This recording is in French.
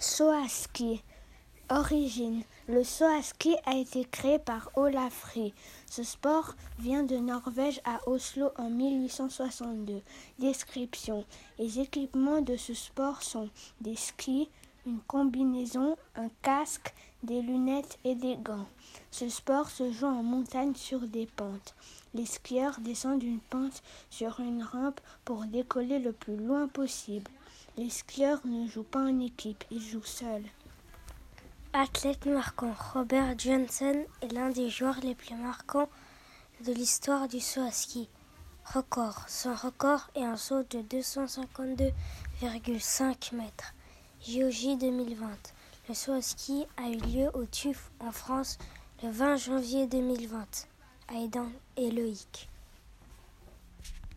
Saut ski. Origine. Le saut ski a été créé par Olafri. Ce sport vient de Norvège à Oslo en 1862. Description. Les équipements de ce sport sont des skis, une combinaison, un casque, des lunettes et des gants. Ce sport se joue en montagne sur des pentes. Les skieurs descendent une pente sur une rampe pour décoller le plus loin possible. Les skieurs ne jouent pas en équipe, ils jouent seuls. Athlète marquant, Robert Johnson est l'un des joueurs les plus marquants de l'histoire du saut à ski. Record. Son record est un saut de 252,5 mètres. JOJ 2020. Le saut à ski a eu lieu au TUF en France le 20 janvier 2020. Aidan et Loïc.